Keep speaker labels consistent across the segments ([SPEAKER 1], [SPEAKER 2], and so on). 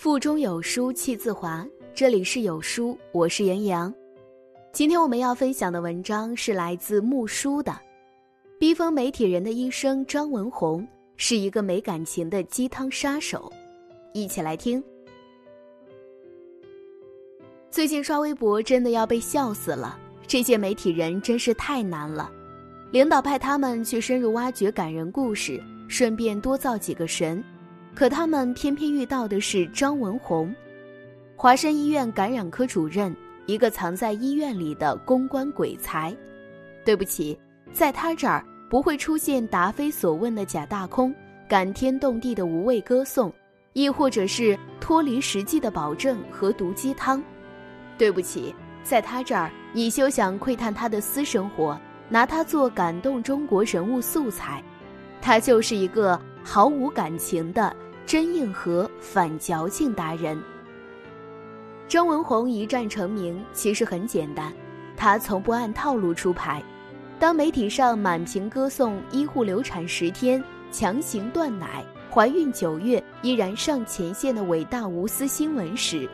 [SPEAKER 1] 腹中有书气自华。这里是有书，我是杨洋。今天我们要分享的文章是来自木书的。逼疯媒体人的医生张文宏是一个没感情的鸡汤杀手。一起来听。最近刷微博真的要被笑死了，这些媒体人真是太难了。领导派他们去深入挖掘感人故事，顺便多造几个神，可他们偏偏遇到的是张文宏，华山医院感染科主任，一个藏在医院里的公关鬼才。对不起，在他这儿不会出现答非所问的假大空，感天动地的无谓歌颂，亦或者是脱离实际的保证和毒鸡汤。对不起，在他这儿你休想窥探他的私生活。拿他做感动中国人物素材，他就是一个毫无感情的真硬核反矫情达人。张文宏一战成名其实很简单，他从不按套路出牌。当媒体上满屏歌颂医护流产十天、强行断奶、怀孕九月依然上前线的伟大无私新闻时，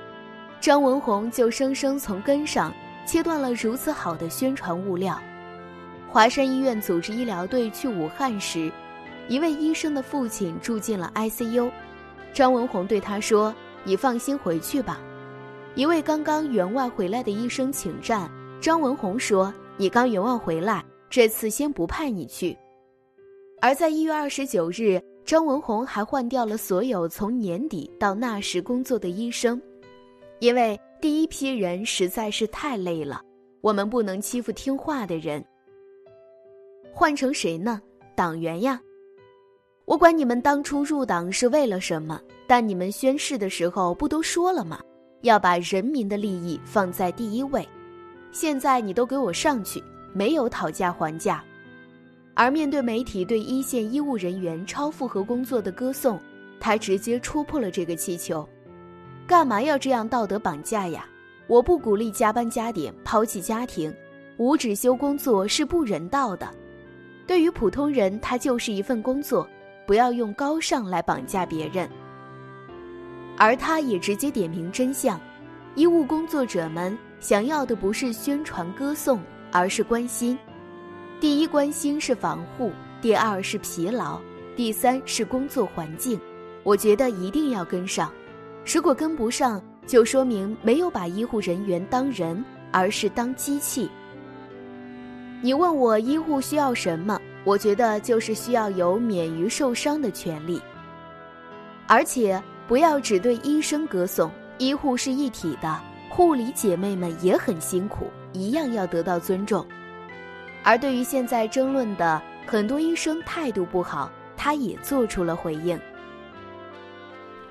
[SPEAKER 1] 张文宏就生生从根上切断了如此好的宣传物料。华山医院组织医疗队去武汉时，一位医生的父亲住进了 ICU。张文宏对他说：“你放心回去吧。”一位刚刚员外回来的医生请战，张文宏说：“你刚员外回来，这次先不派你去。”而在一月二十九日，张文宏还换掉了所有从年底到那时工作的医生，因为第一批人实在是太累了，我们不能欺负听话的人。换成谁呢？党员呀！我管你们当初入党是为了什么，但你们宣誓的时候不都说了吗？要把人民的利益放在第一位。现在你都给我上去，没有讨价还价。而面对媒体对一线医务人员超负荷工作的歌颂，他直接戳破了这个气球。干嘛要这样道德绑架呀？我不鼓励加班加点、抛弃家庭，无止休工作是不人道的。对于普通人，他就是一份工作，不要用高尚来绑架别人。而他也直接点明真相：医务工作者们想要的不是宣传歌颂，而是关心。第一关心是防护，第二是疲劳，第三是工作环境。我觉得一定要跟上，如果跟不上，就说明没有把医护人员当人，而是当机器。你问我医护需要什么？我觉得就是需要有免于受伤的权利，而且不要只对医生歌颂，医护是一体的，护理姐妹们也很辛苦，一样要得到尊重。而对于现在争论的很多医生态度不好，他也做出了回应。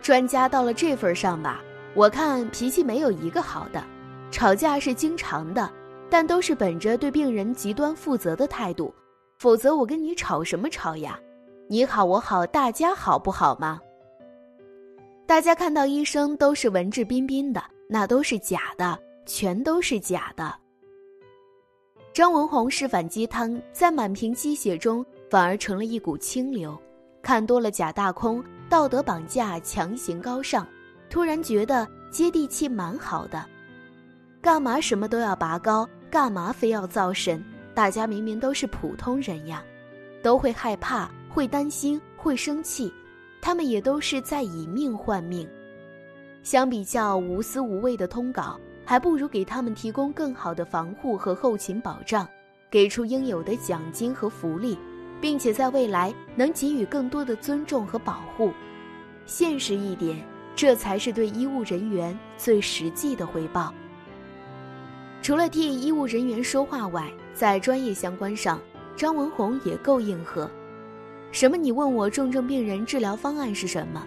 [SPEAKER 1] 专家到了这份上吧，我看脾气没有一个好的，吵架是经常的。但都是本着对病人极端负责的态度，否则我跟你吵什么吵呀？你好我好大家好不好吗？大家看到医生都是文质彬彬的，那都是假的，全都是假的。张文宏是反鸡汤，在满屏鸡血中反而成了一股清流。看多了假大空、道德绑架、强行高尚，突然觉得接地气蛮好的。干嘛什么都要拔高？干嘛非要造神？大家明明都是普通人呀，都会害怕、会担心、会生气，他们也都是在以命换命。相比较无私无畏的通稿，还不如给他们提供更好的防护和后勤保障，给出应有的奖金和福利，并且在未来能给予更多的尊重和保护。现实一点，这才是对医务人员最实际的回报。除了替医务人员说话外，在专业相关上，张文宏也够硬核。什么？你问我重症病人治疗方案是什么？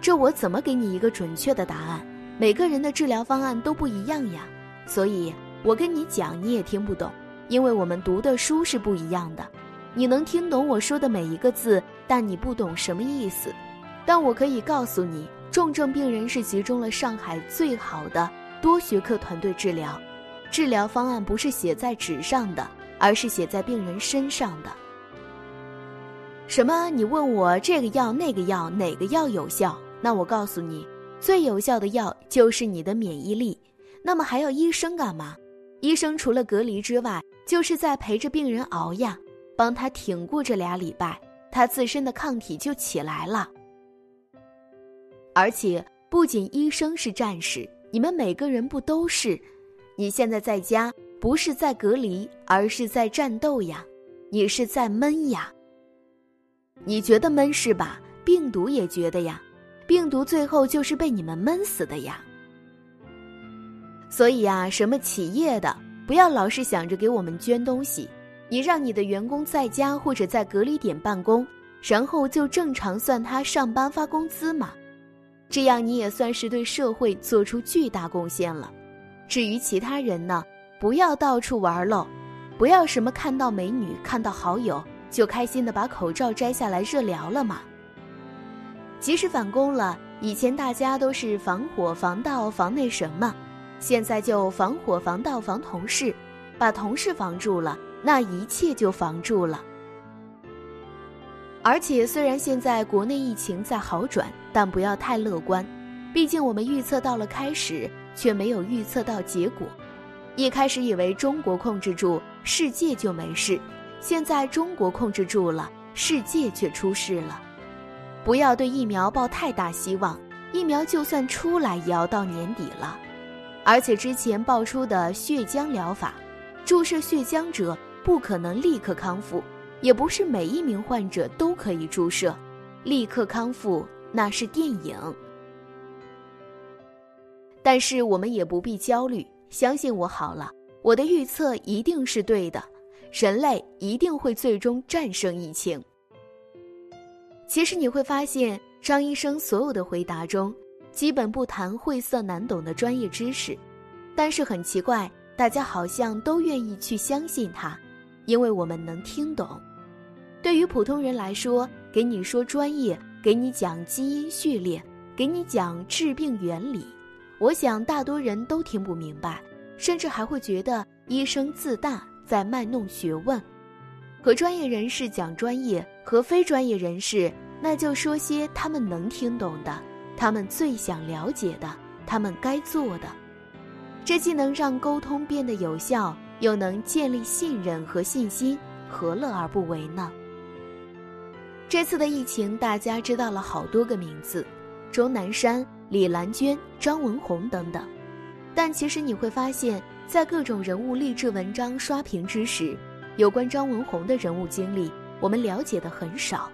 [SPEAKER 1] 这我怎么给你一个准确的答案？每个人的治疗方案都不一样呀。所以我跟你讲你也听不懂，因为我们读的书是不一样的。你能听懂我说的每一个字，但你不懂什么意思。但我可以告诉你，重症病人是集中了上海最好的多学科团队治疗。治疗方案不是写在纸上的，而是写在病人身上的。什么？你问我这个药那个药哪个药有效？那我告诉你，最有效的药就是你的免疫力。那么还要医生干嘛？医生除了隔离之外，就是在陪着病人熬呀，帮他挺过这俩礼拜，他自身的抗体就起来了。而且不仅医生是战士，你们每个人不都是？你现在在家不是在隔离，而是在战斗呀，你是在闷呀。你觉得闷是吧？病毒也觉得呀，病毒最后就是被你们闷死的呀。所以呀，什么企业的不要老是想着给我们捐东西，你让你的员工在家或者在隔离点办公，然后就正常算他上班发工资嘛。这样你也算是对社会做出巨大贡献了。至于其他人呢，不要到处玩喽，不要什么看到美女、看到好友就开心的把口罩摘下来热聊了嘛。即使返工了，以前大家都是防火、防盗、防那什么，现在就防火、防盗、防同事，把同事防住了，那一切就防住了。而且虽然现在国内疫情在好转。但不要太乐观，毕竟我们预测到了开始，却没有预测到结果。一开始以为中国控制住世界就没事，现在中国控制住了，世界却出事了。不要对疫苗抱太大希望，疫苗就算出来也要到年底了。而且之前爆出的血浆疗法，注射血浆者不可能立刻康复，也不是每一名患者都可以注射，立刻康复。那是电影，但是我们也不必焦虑，相信我好了，我的预测一定是对的，人类一定会最终战胜疫情。其实你会发现，张医生所有的回答中，基本不谈晦涩难懂的专业知识，但是很奇怪，大家好像都愿意去相信他，因为我们能听懂。对于普通人来说，给你说专业。给你讲基因序列，给你讲治病原理，我想大多人都听不明白，甚至还会觉得医生自大，在卖弄学问。和专业人士讲专业，和非专业人士，那就说些他们能听懂的，他们最想了解的，他们该做的。这既能让沟通变得有效，又能建立信任和信心，何乐而不为呢？这次的疫情，大家知道了好多个名字，钟南山、李兰娟、张文红等等。但其实你会发现，在各种人物励志文章刷屏之时，有关张文红的人物经历，我们了解的很少。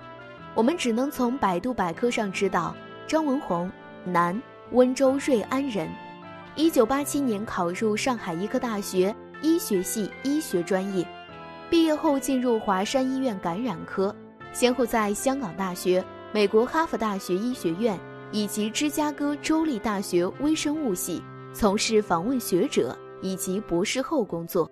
[SPEAKER 1] 我们只能从百度百科上知道，张文红，男，温州瑞安人，一九八七年考入上海医科大学医学系医学专业，毕业后进入华山医院感染科。先后在香港大学、美国哈佛大学医学院以及芝加哥州立大学微生物系从事访问学者以及博士后工作，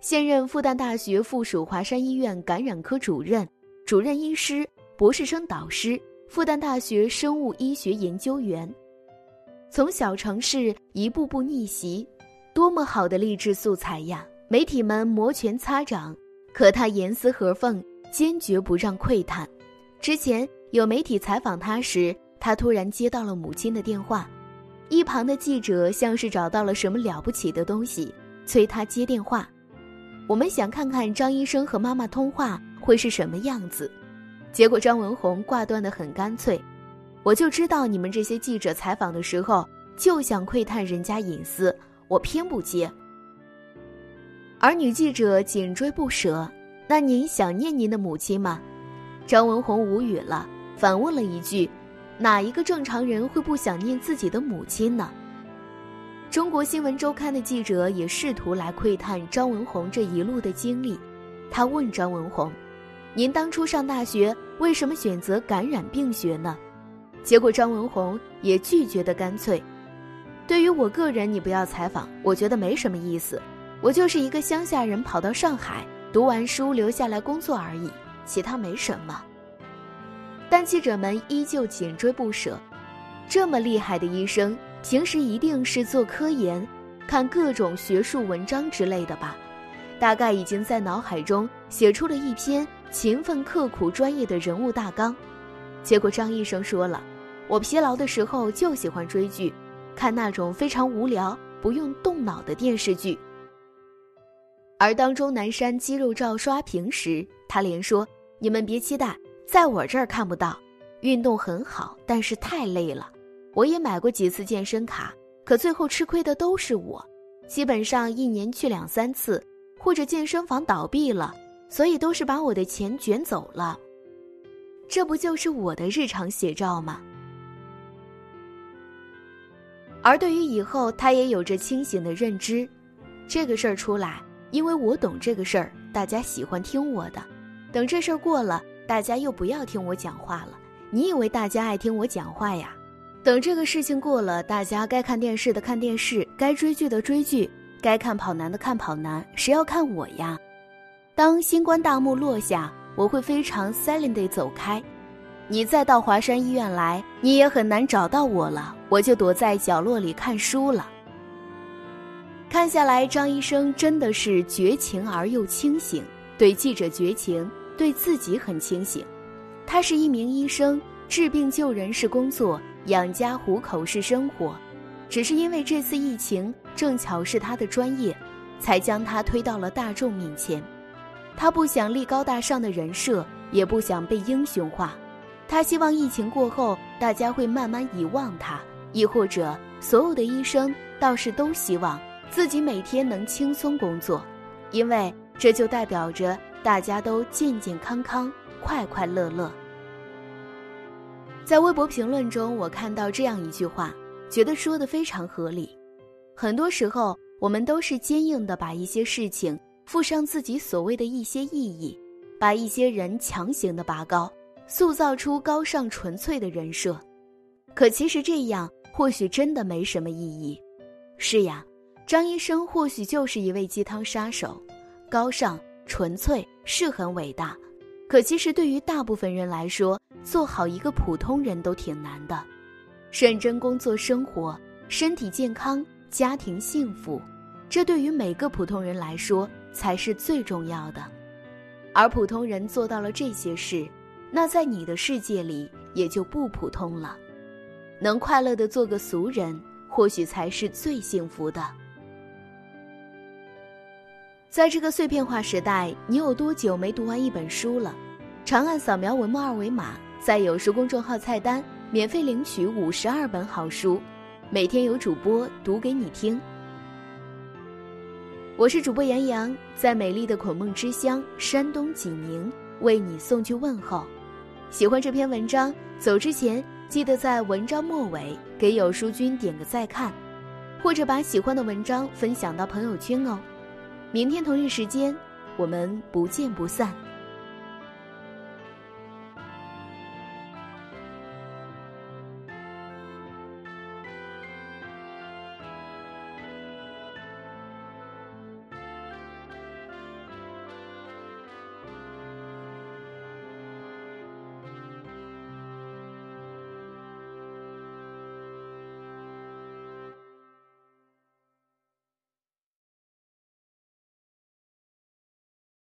[SPEAKER 1] 现任复旦大学附属华山医院感染科主任、主任医师、博士生导师，复旦大学生物医学研究员。从小城市一步步逆袭，多么好的励志素材呀！媒体们摩拳擦掌，可他严丝合缝。坚决不让窥探。之前有媒体采访他时，他突然接到了母亲的电话，一旁的记者像是找到了什么了不起的东西，催他接电话。我们想看看张医生和妈妈通话会是什么样子，结果张文红挂断的很干脆。我就知道你们这些记者采访的时候就想窥探人家隐私，我偏不接。而女记者紧追不舍。那您想念您的母亲吗？张文红无语了，反问了一句：“哪一个正常人会不想念自己的母亲呢？”中国新闻周刊的记者也试图来窥探张文红这一路的经历。他问张文红：“您当初上大学为什么选择感染病学呢？”结果张文红也拒绝的干脆：“对于我个人，你不要采访，我觉得没什么意思。我就是一个乡下人，跑到上海。”读完书留下来工作而已，其他没什么。但记者们依旧紧追不舍。这么厉害的医生，平时一定是做科研、看各种学术文章之类的吧？大概已经在脑海中写出了一篇勤奋刻苦、专业的人物大纲。结果张医生说了：“我疲劳的时候就喜欢追剧，看那种非常无聊、不用动脑的电视剧。而当钟南山肌肉照刷屏时，他连说：“你们别期待，在我这儿看不到。运动很好，但是太累了。我也买过几次健身卡，可最后吃亏的都是我。基本上一年去两三次，或者健身房倒闭了，所以都是把我的钱卷走了。这不就是我的日常写照吗？”而对于以后，他也有着清醒的认知。这个事儿出来，因为我懂这个事儿，大家喜欢听我的。等这事儿过了，大家又不要听我讲话了。你以为大家爱听我讲话呀？等这个事情过了，大家该看电视的看电视，该追剧的追剧，该看跑男的看跑男，谁要看我呀？当新冠大幕落下，我会非常 silent 走开。你再到华山医院来，你也很难找到我了。我就躲在角落里看书了。看下来，张医生真的是绝情而又清醒，对记者绝情，对自己很清醒。他是一名医生，治病救人是工作，养家糊口是生活。只是因为这次疫情正巧是他的专业，才将他推到了大众面前。他不想立高大上的人设，也不想被英雄化。他希望疫情过后，大家会慢慢遗忘他，亦或者所有的医生倒是都希望自己每天能轻松工作，因为这就代表着大家都健健康康、快快乐乐。在微博评论中，我看到这样一句话，觉得说的非常合理。很多时候，我们都是坚硬的把一些事情附上自己所谓的一些意义，把一些人强行的拔高。塑造出高尚纯粹的人设，可其实这样或许真的没什么意义。是呀，张医生或许就是一位鸡汤杀手，高尚纯粹是很伟大，可其实对于大部分人来说，做好一个普通人都挺难的。认真工作生活，身体健康，家庭幸福，这对于每个普通人来说才是最重要的。而普通人做到了这些事。那在你的世界里也就不普通了，能快乐的做个俗人，或许才是最幸福的。在这个碎片化时代，你有多久没读完一本书了？长按扫描文末二维码，在有书公众号菜单免费领取五十二本好书，每天有主播读给你听。我是主播杨洋，在美丽的孔孟之乡山东济宁为你送去问候。喜欢这篇文章，走之前记得在文章末尾给有书君点个再看，或者把喜欢的文章分享到朋友圈哦。明天同一时间，我们不见不散。